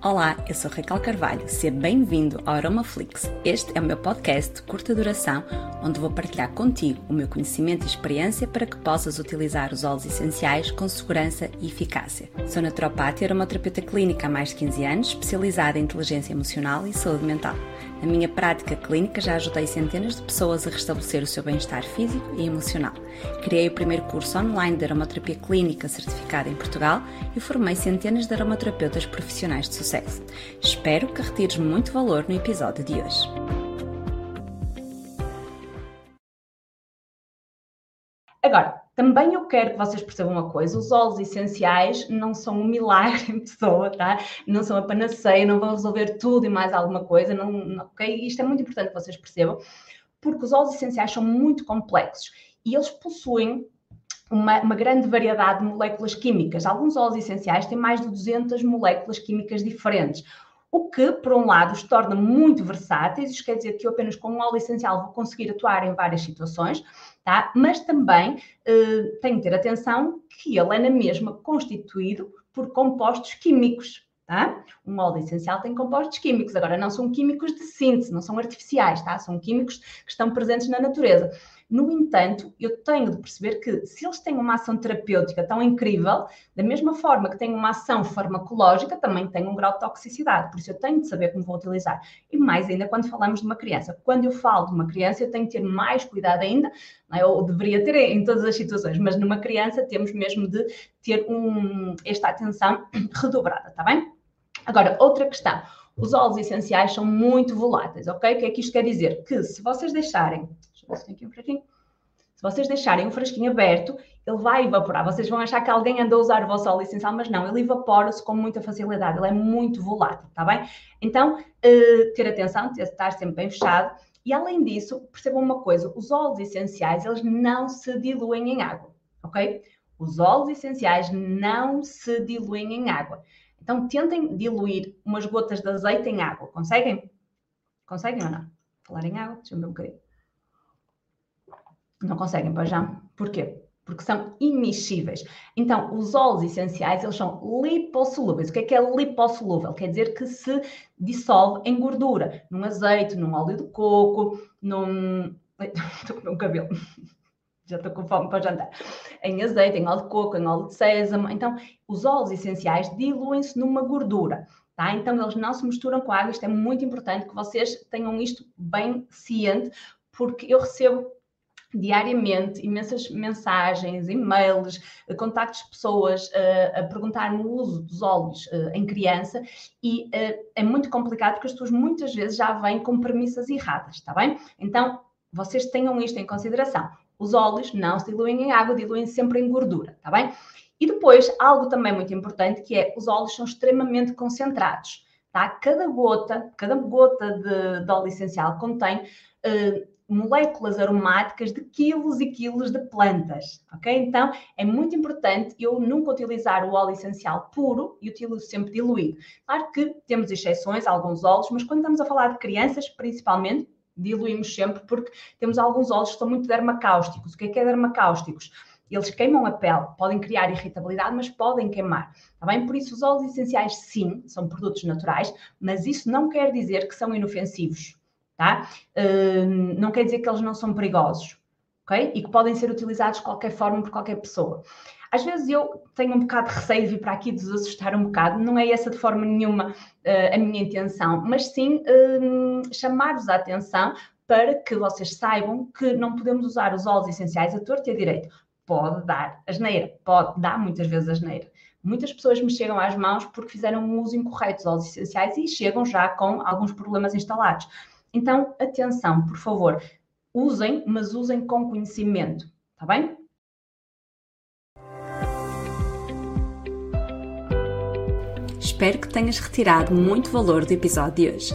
Olá, eu sou Raquel Carvalho, seja bem-vindo ao Aromaflix. Este é o meu podcast de curta duração, onde vou partilhar contigo o meu conhecimento e experiência para que possas utilizar os óleos essenciais com segurança e eficácia. Sou naturopata e aromaterapeuta clínica há mais de 15 anos, especializada em inteligência emocional e saúde mental. Na minha prática clínica já ajudei centenas de pessoas a restabelecer o seu bem-estar físico e emocional. Criei o primeiro curso online de aromaterapia clínica certificada em Portugal e formei centenas de aromaterapeutas profissionais de sucesso. Espero que retires muito valor no episódio de hoje. Agora, também eu quero que vocês percebam uma coisa: os óleos essenciais não são um milagre em pessoa, tá? Não são a panaceia, não vão resolver tudo e mais alguma coisa, não, não, ok? Isto é muito importante que vocês percebam, porque os óleos essenciais são muito complexos e eles possuem uma, uma, grande variedade de moléculas químicas. Alguns óleos essenciais têm mais de 200 moléculas químicas diferentes. O que, por um lado, os torna muito versáteis, isto quer dizer que eu apenas com um óleo essencial vou conseguir atuar em várias situações, tá? mas também uh, tenho que ter atenção que ele é na mesma constituído por compostos químicos. Tá? Um óleo essencial tem compostos químicos, agora não são químicos de síntese, não são artificiais, tá? são químicos que estão presentes na natureza. No entanto, eu tenho de perceber que se eles têm uma ação terapêutica tão incrível, da mesma forma que têm uma ação farmacológica, também têm um grau de toxicidade. Por isso, eu tenho de saber como vou utilizar. E mais ainda quando falamos de uma criança. Quando eu falo de uma criança, eu tenho de ter mais cuidado ainda, é? ou deveria ter em todas as situações, mas numa criança temos mesmo de ter um, esta atenção redobrada, está bem? Agora, outra questão. Os óleos essenciais são muito voláteis, ok? O que é que isto quer dizer? Que se vocês deixarem aqui um. Se vocês deixarem o frasquinho aberto, ele vai evaporar. Vocês vão achar que alguém andou a usar o vosso óleo essencial, mas não, ele evapora-se com muita facilidade, ele é muito volátil, está bem? Então, uh, ter atenção, estar sempre bem fechado. E além disso, percebam uma coisa: os óleos essenciais, eles não se diluem em água, ok? Os óleos essenciais não se diluem em água. Então, tentem diluir umas gotas de azeite em água. Conseguem? Conseguem ou não? Falar em água? Deixa eu ver um bocadinho. Não conseguem, pois já. Porquê? Porque são imixíveis. Então, os óleos essenciais, eles são lipossolúveis. O que é que é lipossolúvel? Quer dizer que se dissolve em gordura, num azeite, num óleo de coco, num... Estou com o cabelo. Já estou com fome para jantar. Em azeite, em óleo de coco, em óleo de sésamo. Então, os óleos essenciais diluem-se numa gordura. Tá? Então, eles não se misturam com água. Isto é muito importante que vocês tenham isto bem ciente, porque eu recebo diariamente imensas mensagens, e-mails, eh, contactos de pessoas uh, a perguntar-me o uso dos óleos uh, em criança e uh, é muito complicado porque as pessoas muitas vezes já vêm com premissas erradas, está bem? Então, vocês tenham isto em consideração. Os óleos não se diluem em água, diluem sempre em gordura, está bem? E depois, algo também muito importante que é os óleos são extremamente concentrados, tá? Cada gota, cada gota de, de óleo essencial contém moléculas aromáticas de quilos e quilos de plantas, ok? Então é muito importante eu nunca utilizar o óleo essencial puro e utilizo sempre diluído. Claro que temos exceções, alguns óleos, mas quando estamos a falar de crianças, principalmente, diluímos sempre porque temos alguns óleos que são muito dermacáusticos. O que é que é dermacáusticos? Eles queimam a pele, podem criar irritabilidade, mas podem queimar. Tá bem? Por isso, os óleos essenciais, sim, são produtos naturais, mas isso não quer dizer que são inofensivos tá? Uh, não quer dizer que eles não são perigosos, ok? E que podem ser utilizados de qualquer forma por qualquer pessoa. Às vezes eu tenho um bocado de receio de vir para aqui desassustar um bocado, não é essa de forma nenhuma uh, a minha intenção, mas sim uh, chamar-vos a atenção para que vocês saibam que não podemos usar os óleos essenciais a torto e a direito. Pode dar asneira, pode dar muitas vezes asneira. Muitas pessoas me chegam às mãos porque fizeram um uso incorreto dos óleos essenciais e chegam já com alguns problemas instalados. Então, atenção, por favor, usem, mas usem com conhecimento, tá bem? Espero que tenhas retirado muito valor do episódio de hoje.